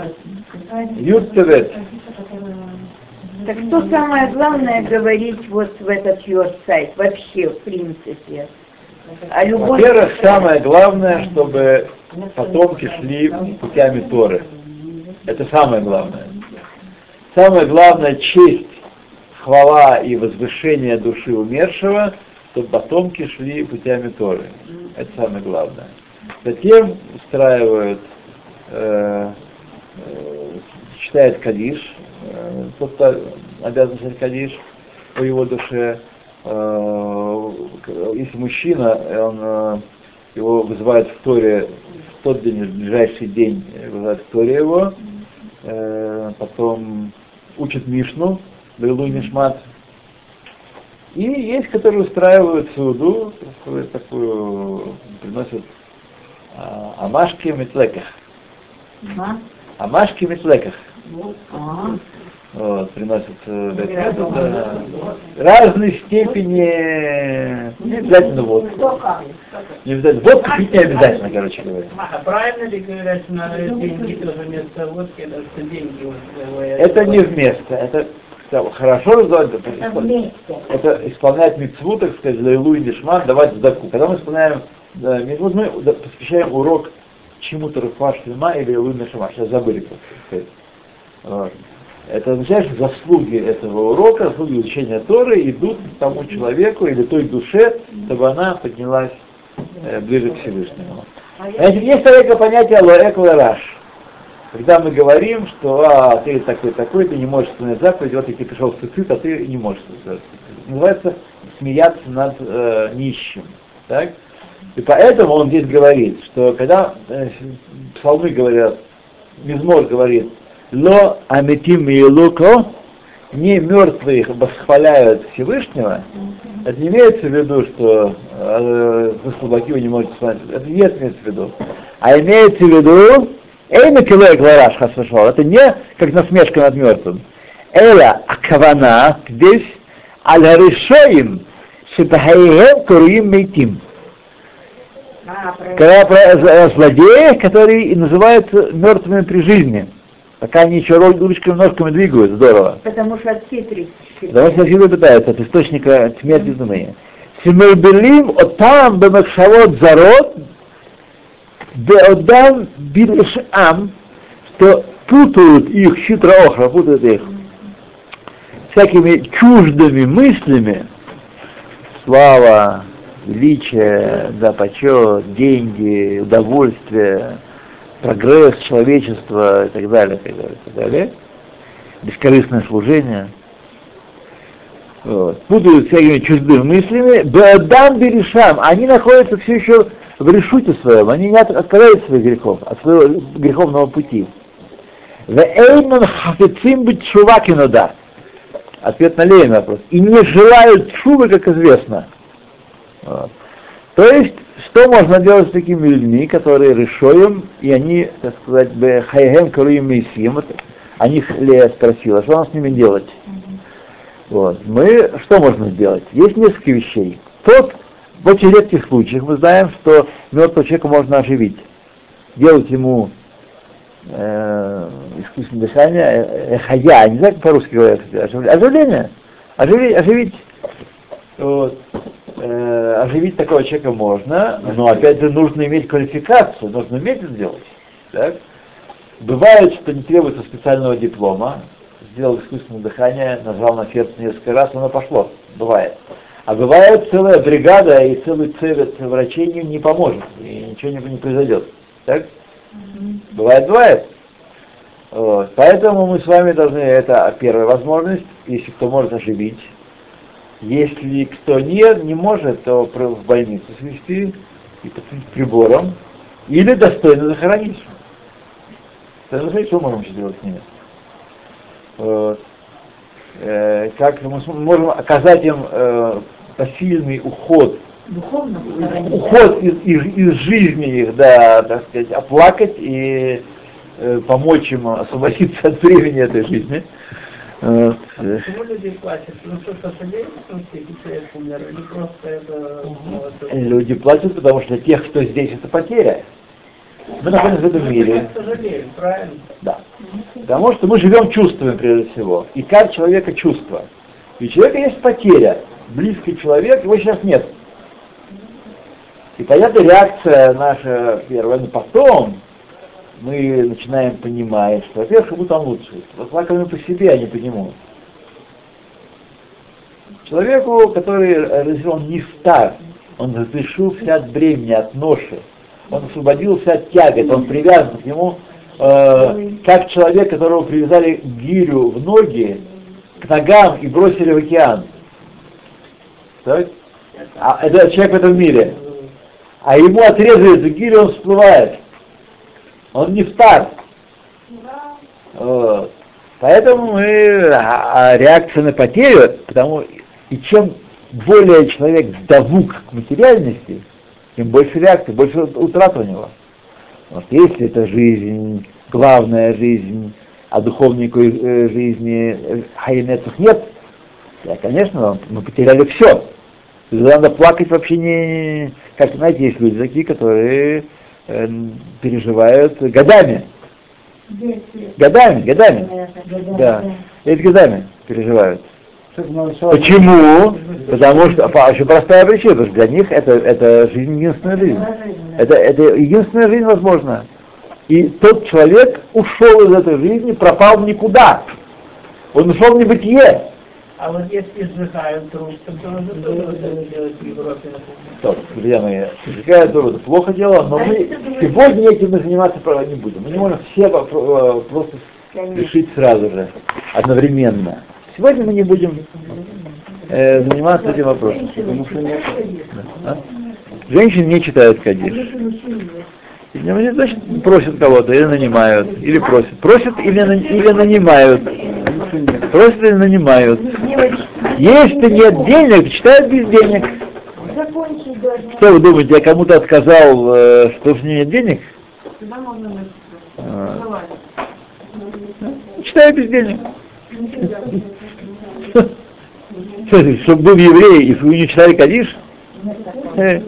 Юд Тевет. Так что самое главное говорить вот в этот your сайт, вообще, в принципе? А любовь... Во-первых, самое главное, чтобы потомки шли путями Торы. Это самое главное. Самое главное честь, хвала и возвышение души умершего, чтобы потомки шли путями Торы. Это самое главное. Затем устраивают, э, э, читает Кадиш, э, тот, кто обязан читать Кадиш по его душе. Э, если мужчина, он, э, его вызывает в Торе в тот день, в ближайший день э, вызывает в Торе его, потом учат Мишну, Лейлу Мишмат, и есть, которые устраивают суду, такую, такую приносят а, амашки в метлеках. А? Амашки в метлеках. А. Вот, приносят э, в Бет-Меду, да. разной степени, не обязательно водку. Сколько? Не обязательно, водку пить не обязательно, короче говоря. А правильно ли говорят, что надо деньги тоже вместо водки, это что деньги вот э, Это не вместо, это да, хорошо называть, это, исполнять митцву, так сказать, лейлу и дешман, давать задаку. Когда мы исполняем да, митцву, мы да, посвящаем урок чему-то руфа шлема или лейлу и дешман. Сейчас забыли, так сказать. Это означает, что заслуги этого урока, заслуги изучения Торы идут тому человеку или той душе, чтобы она поднялась э, ближе к Всевышнему. Значит, есть такое понятие лоэк лараш. Когда мы говорим, что а, ты такой такой, ты не можешь исполнять заповедь, вот я тебе пришел в цицит, а ты не можешь исполнять называется смеяться над э, нищим. Так? И поэтому он здесь говорит, что когда э, псалмы говорят, Мизмор говорит, ло аметим и луко, не мертвые восхваляют Всевышнего, это не имеется в виду, что э, вы слабаки, вы не можете смотреть. Это не имеется в виду. А имеется в виду, Эйна килоек лараш хасвашал, это не как насмешка над мертвым. Эла акавана здесь аль-харишоим шебахаем куруим мейтим. А, Когда про злодеи, которые и называются мертвыми при жизни. Пока они еще ру- ручками, ножками двигают, здорово. Потому что от хитрости. Давайте сначала пытаются от источника смерти думания. Симербелим отам бемакшавот зарод беодам бидешам, что путают их, хитро охра, путают их всякими чуждыми мыслями, слава, величие, да, почет, деньги, удовольствие, прогресс человечества и так далее, и так далее, и так далее. Бескорыстное служение. Вот. Путают всякими чуждыми мыслями, беодам берешам, они находятся все еще в решуте своем, они не от- отказались от своих грехов, от своего греховного пути. Шувакинуда. Ответ на Ленин вопрос. И не желают шубы, как известно. Вот. То есть, что можно делать с такими людьми, которые решоем, и они, так сказать, бе хайгем круим мейсим, вот, о них Лея спросила, что нам с ними делать? Вот. Мы что можно сделать? Есть несколько вещей. Тот, в очень редких случаях мы знаем, что мертвого человека можно оживить. Делать ему э, искусственное дыхание, э, эхая, не знаю, как по-русски говорят, оживление, оживить, оживить. Вот. Э, оживить такого человека можно, но опять же нужно иметь квалификацию, нужно уметь это делать. Так? Бывает, что не требуется специального диплома, сделал искусственное дыхание, нажал на сердце несколько раз, оно пошло. Бывает. А бывает целая бригада и целый цевет врачей не, не поможет, и ничего не, не произойдет. Так? Бывает, бывает. Вот. Поэтому мы с вами должны, это первая возможность, если кто может оживить. Если кто нет, не может, то в больницу свести и подсветить прибором, или достойно захоронить. Достойно захоронить, что можем еще делать с ними? Вот. Э, как мы можем оказать им э, посильный уход Духовно уход из, из, из жизни их, да, так сказать, оплакать и э, помочь им освободиться от времени этой жизни. Вот. Э, Почему люди плачут? Ну что, сожалеют, что все человек умер, или просто это... это- Люди платят, потому что тех, кто здесь, это потеря. Мы находимся в этом мире. Сожалеем, правильно? Да. Потому что мы живем чувствами прежде всего. И как человека чувство. И у человека есть потеря. Близкий человек, его сейчас нет. И понятно, реакция наша первая, но потом мы начинаем понимать, что, во-первых, ему там лучше. Вот плакали по себе, а не по нему. Человеку, который, он не стар, он разрешился от бремени, от ноши, он освободился от тягот, он привязан к нему, э, как человек, которого привязали гирю в ноги, к ногам и бросили в океан. Так? А это человек в этом мире. А ему отрезали эту гирю, он всплывает. Он не стар. Вот. Поэтому мы, а, а реакция на потерю, потому и чем более человек давук к материальности, тем больше реакции, больше утрат у него. Вот если это жизнь, главная жизнь, а духовной никакой, э, жизни э, хайнетов нет, да, конечно, мы потеряли все. Надо плакать вообще не... Как, знаете, есть люди такие, которые переживают годами. Годами, годами. Да. Эти годами переживают. Почему? Потому что, по очень простая причина, потому что для них это, это жизнь единственная жизнь. Это, это единственная жизнь возможна. И тот человек ушел из этой жизни, пропал в никуда. Он ушел в небытие. А вот если сжигают труп, то тоже надо делать в Европе? Так, друзья мои, сжигая дур, это плохо дело, но мы сегодня этим заниматься не будем. Мы не можем все э, просто решить сразу же, одновременно. Сегодня мы не будем э, заниматься этим вопросом. Потому что нет. А? Женщины не читают кадиш. Не значит, просят кого-то, или нанимают, или просят. Просят или, на- или нанимают. Просят или нанимают. Если нет денег, читают без денег. Что вы думаете, я кому-то отказал, э, что у меня нет денег? А. Читаю без денег. Чтобы был еврей и вы не читали Кадиш? Э.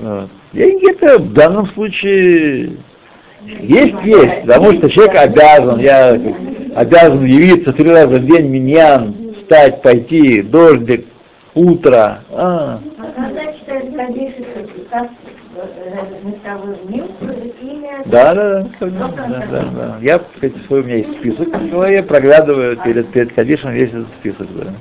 Вот. Деньги это в данном случае есть, есть, потому что человек обязан, я обязан явиться три раза в день миньян, встать, пойти, дождик, утро. А, как имя. да, да, да, да, да, да. Я, сказать, свой, у меня есть список в голове, проглядываю перед, перед Кадишем весь этот список, да.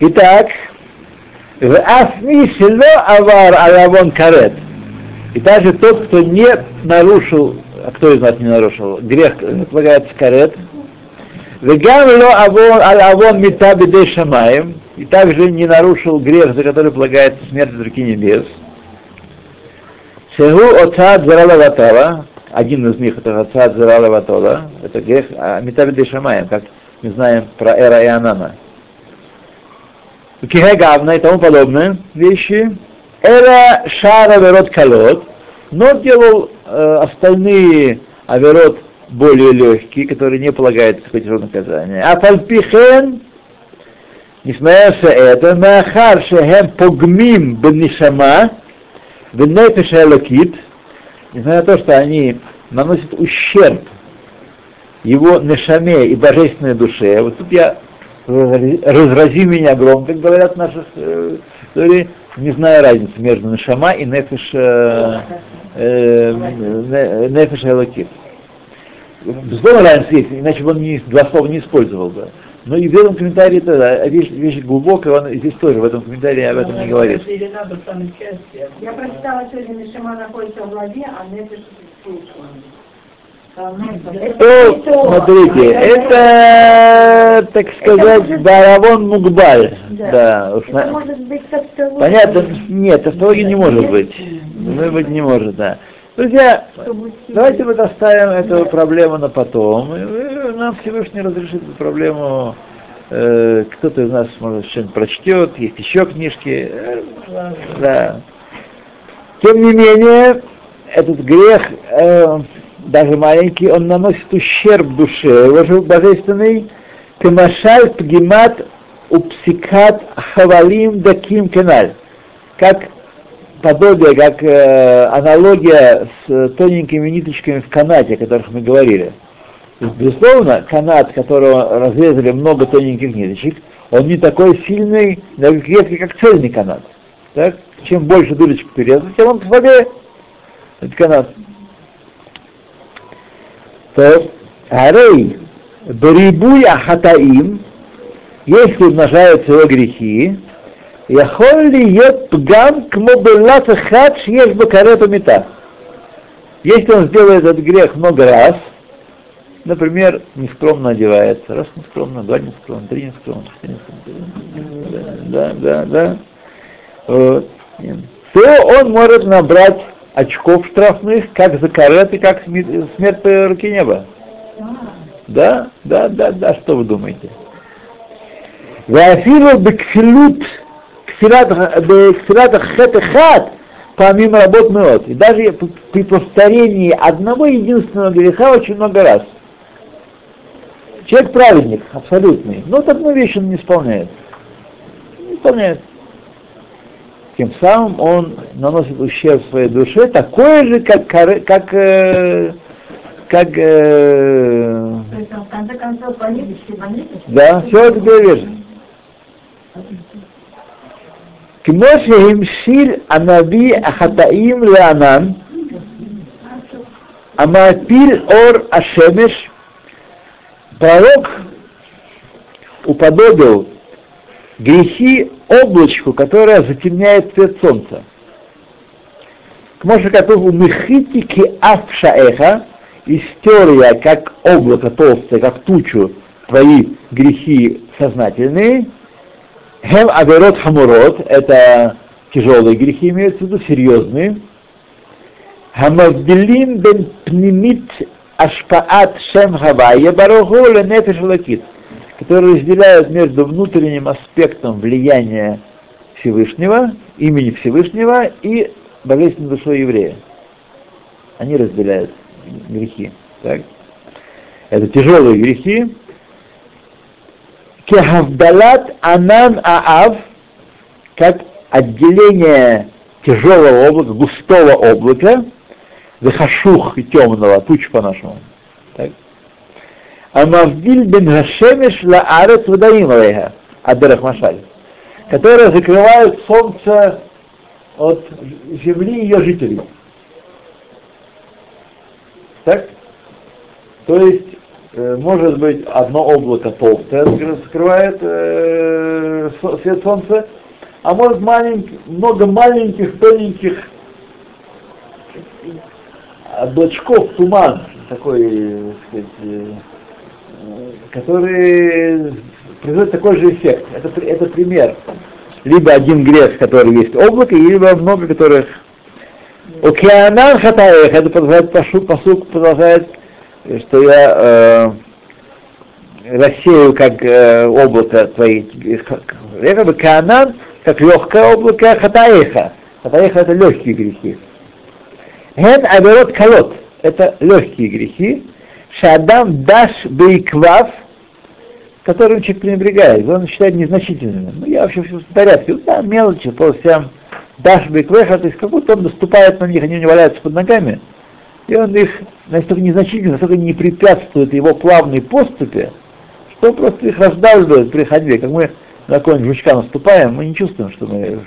Итак, в село авар алавон карет. И также тот, кто не нарушил, а кто из нас не нарушил, грех полагается карет. Вегам ло авон аль авон шамаем. И также не нарушил грех, за который полагается смерть в руки небес. Шегу отцад зарала ватала. Один из них это отцад зарала ватала. Это грех а, шамаем, как мы знаем про Эра и Анана. Кихегавна и тому подобное вещи. Эра шара верот колот, но делал э, остальные аверот более легкие, которые не полагаются какое то наказание. А фальпихен, несмотря на это, махар шехем погмим бенишама, бенефиш элокит, несмотря на то, что они наносят ущерб его нешаме и божественной душе. Вот тут я разрази меня громко, как говорят э, истории, не знаю разницы между нешама и нефиш, э, э, не- нефиш элокит. Безусловно, разница есть, иначе бы он не, два слова не использовал бы. Но и в этом комментарии это вещь, вещь глубокая, он здесь тоже в этом комментарии об этом не говорит. Я прочитала сегодня, Мишима находится в главе, а Нефиш в О, смотрите, это, так сказать, Баравон Мукбаль. Да, Это может быть как-то... Понятно? Нет, тавтологии не может быть. Может быть, не может, да. Друзья, давайте вот оставим эту проблему на потом. И, Нам Всевышний разрешит эту проблему. Э, кто-то из нас, может, что-нибудь прочтет, есть еще книжки. Э, да. Тем не менее, этот грех, э, даже маленький, он наносит ущерб душе, его же божественный, Кемашаль пгимат упсикат хавалим даким кеналь. Как подобие, как э, аналогия с тоненькими ниточками в канате, о которых мы говорили. Безусловно, канат, которого разрезали много тоненьких ниточек, он не такой сильный, крепкий, как цельный канат. Так? Чем больше дырочек перерезать, тем он слабее. Этот канат. То Арей Барибуй Ахатаим, если умножаются его грехи, יכול להיות פגם כמו בלט אחד שיש בו карет умета. Если он сделает этот грех много раз, например, нескромно одевается, раз нескромно, два нескромно, три нескромно, четыре нескромно, да, да, да, вот, нет. то он может набрать очков штрафных, как за кареты, как смерть по руке неба. Да, да, да, да, что вы думаете? Вафилу бекфилут кфилат хет помимо работ мелот. И даже при повторении одного единственного греха очень много раз. Человек праведник, абсолютный, но вот одну вещь он не исполняет. Не исполняет Тем самым он наносит ущерб своей душе, такой же, как, коры- как, э, как э, То есть, в конце концов, по ниточке, по ниточке. да, все это верно. כמו שהמשיל הנביא החטאים לענן, המעפיל אור השמש, пророк уподобил грехи облачку, которое затемняет свет солнца. К Моше Катову Мехити ки Афшаэха, и стер я, как облако толстое, как тучу, твои грехи сознательные, הם עבירות חמורות, это тяжелые грехи имеются в виду, серьезные. המבדילים בין פנימית השפעת שם הוי׳ ברוך הוא לנפש האלקית, которые разделяют между внутренним аспектом влияния Всевышнего, имени Всевышнего и божественной душой еврея. Они разделяют грехи. Так? Это тяжелые грехи, Кехавдалат Анан Аав, как отделение тяжелого облака, густого облака, захашух и темного, туч по-нашему. Так? Амавдиль бен Гашемиш ла арец вадаим алейха, Адерах Машаль, которые закрывают солнце от земли ее жителей. Так? То есть Э, может быть одно облако толстое скрывает э, свет солнца, а может маленький, много маленьких, тоненьких облачков, туман такой, сказать, который производит такой же эффект. Это, это пример. Либо один грех, который есть облако, либо много которых Океанан хатаех, это продолжает посук, продолжает что я э, рассею как э, облако твои. Это бы Канан, как легкое облако Хатаеха. Хатаеха это легкие грехи. Ген Аверот Калот это легкие грехи. Шадам Даш Бейквав, которым человек пренебрегает, он считает незначительными. Ну, я вообще все в порядке. Да, мелочи, всем Даш Бейквеха, то есть как будто он наступает на них, они не валяются под ногами, и он их настолько незначительно, настолько не препятствует его плавной поступе, что просто их раздавливает при ходьбе. Как мы на какого-нибудь жучка наступаем, мы не чувствуем, что мы...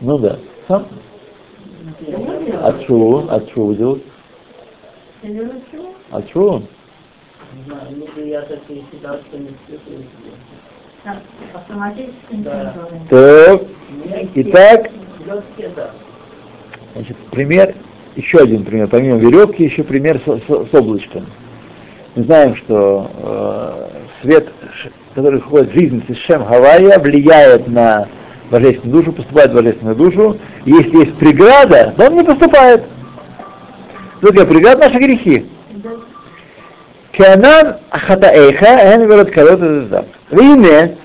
Ну да. Сам? От чего? От чего делать? От чего? Не знаю, ну. Так, итак, значит, пример, еще один пример, помимо веревки, еще пример с, с- с облачком. Мы знаем, что э, свет, который входит в жизнь из Шем Гавайя, влияет на божественную душу, поступает в божественную душу. Если есть преграда, то он не поступает. Что такое преграда? Наши грехи. Кианан хатаэха, эн верот калот. Вине,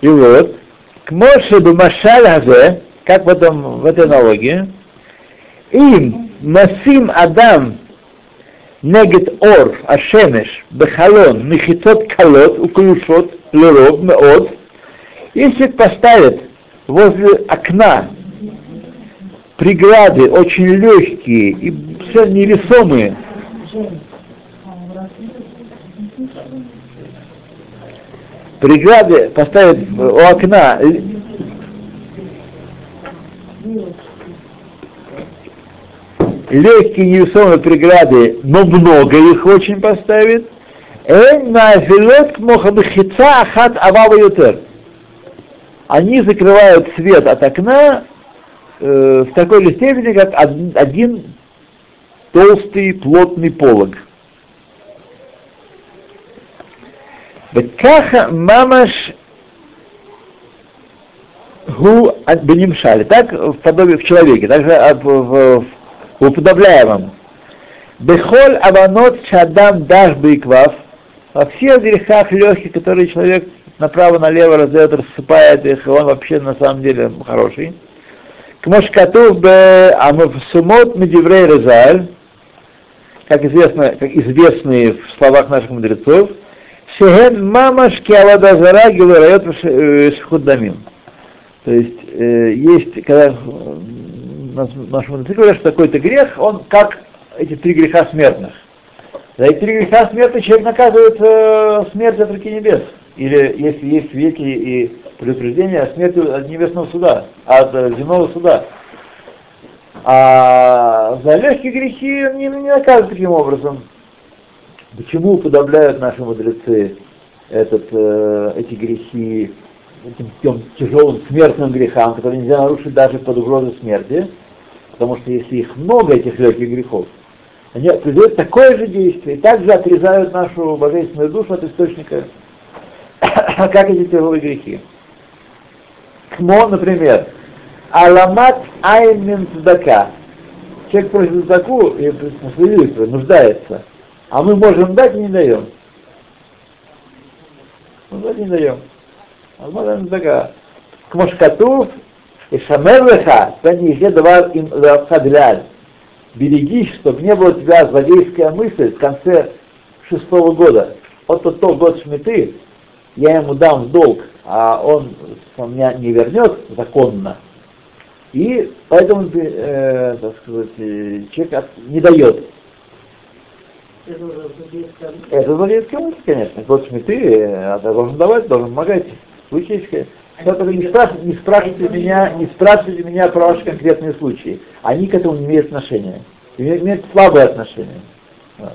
и вот, к Моше б'машаль хазе, как в, этом, в этой аналогии, им насим Адам негет ор ашемеш бехалон михитот калот укрушот лероб меод, если поставят возле окна преграды очень легкие и все невесомые, преграды поставят у окна легкие невесомые преграды, но много их очень поставит, Эн нафилот мохабхица ахат авава ютер. Они закрывают свет от окна э, в такой же степени, как од- один толстый плотный полог. Бекаха мамаш гу бенимшали. Так в подобии в человеке, также а, в, в, в уподобляемом. Бехоль аванот шадам даш бейквав. Во всех грехах легких, которые человек направо-налево раздает, рассыпает их, и он вообще на самом деле хороший. Кмошкатув бе амавсумот медиврей резаль, как известно, как известные в словах наших мудрецов, Шехен мамаш киавадазара гилурайот шхуддамим. То есть э, есть, когда э, наши мудрецы говорят, что такой-то грех, он как эти три греха смертных. За эти три греха смертных человек наказывает э, смерть от руки небес. Или если есть веки и предупреждение, смертью от небесного суда, от э, земного суда. А за легкие грехи не, не наказывают таким образом. Почему уподобляют наши мудрецы этот, э, эти грехи этим тем тяжелым смертным грехам, которые нельзя нарушить даже под угрозой смерти, потому что если их много, этих легких грехов, они производят такое же действие и также отрезают нашу божественную душу от источника, как эти тяжелые грехи. Кмо, например, Аламат Аймин Цдака. Человек просит Цдаку и нуждается, а мы можем дать и не даем. Мы дать не даем. Алмат Цдака. Кмошкатув и Шамер Леха, не еще давар им Леха Берегись, чтобы не было у тебя злодейская мысль в конце шестого года. Вот тот, тот год шметы, я ему дам в долг, а он меня не вернет законно, и поэтому, э, так сказать, э, человек от, не дает. Это злодейская мысль, конечно. Год шметы, а должен давать, должен помогать. Случайская. Поэтому не, спрашивайте, не спрашивайте меня, не спрашивайте меня про ваши конкретные случаи. Они к этому не имеют отношения. Имеют, слабое отношение. Вот.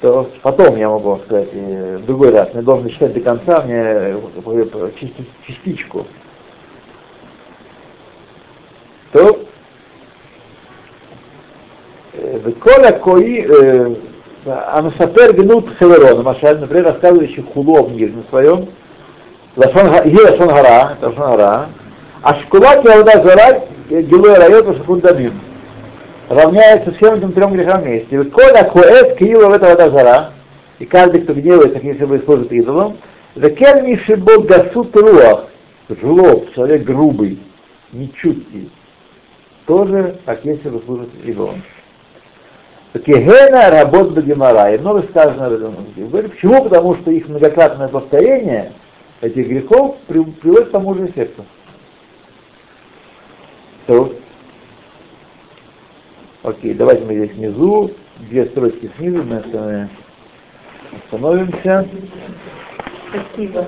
То потом я могу сказать, другой раз, я должен читать до конца, мне э, частичку. То Коля Кои Амсапер Гнут Хеверон, Машаль, например, рассказывающий хулу в нижнем своем, Лашон Гара, Лашон Гара, а Шкулат Яуда Зара, Гилуя Райот, Шахундамин равняется всем этим трем грехам вместе. Коля коэт киила в этого дазара, и каждый, кто гневается, если бы использует идолом, закер мишибо гасут руах, жлоб, человек грубый, нечуткий, тоже, как если бы служит идолом. Кегена работ Багимара, и много сказано об этом. Почему? Потому что их многократное повторение этих грехов приводит к тому же эффекту. То, Окей, давайте мы здесь внизу, две строчки снизу, мы остановимся. Спасибо.